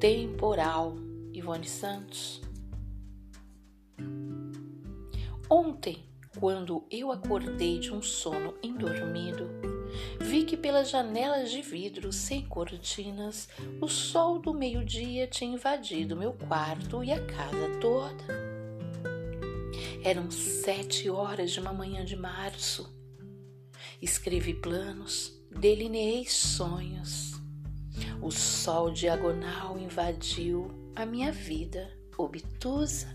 temporal. Ivone Santos. Ontem, quando eu acordei de um sono indormido, vi que pelas janelas de vidro sem cortinas o sol do meio-dia tinha invadido meu quarto e a casa toda. Eram sete horas de uma manhã de março. Escrevi planos, delineei sonhos. O sol diagonal invadiu a minha vida obtusa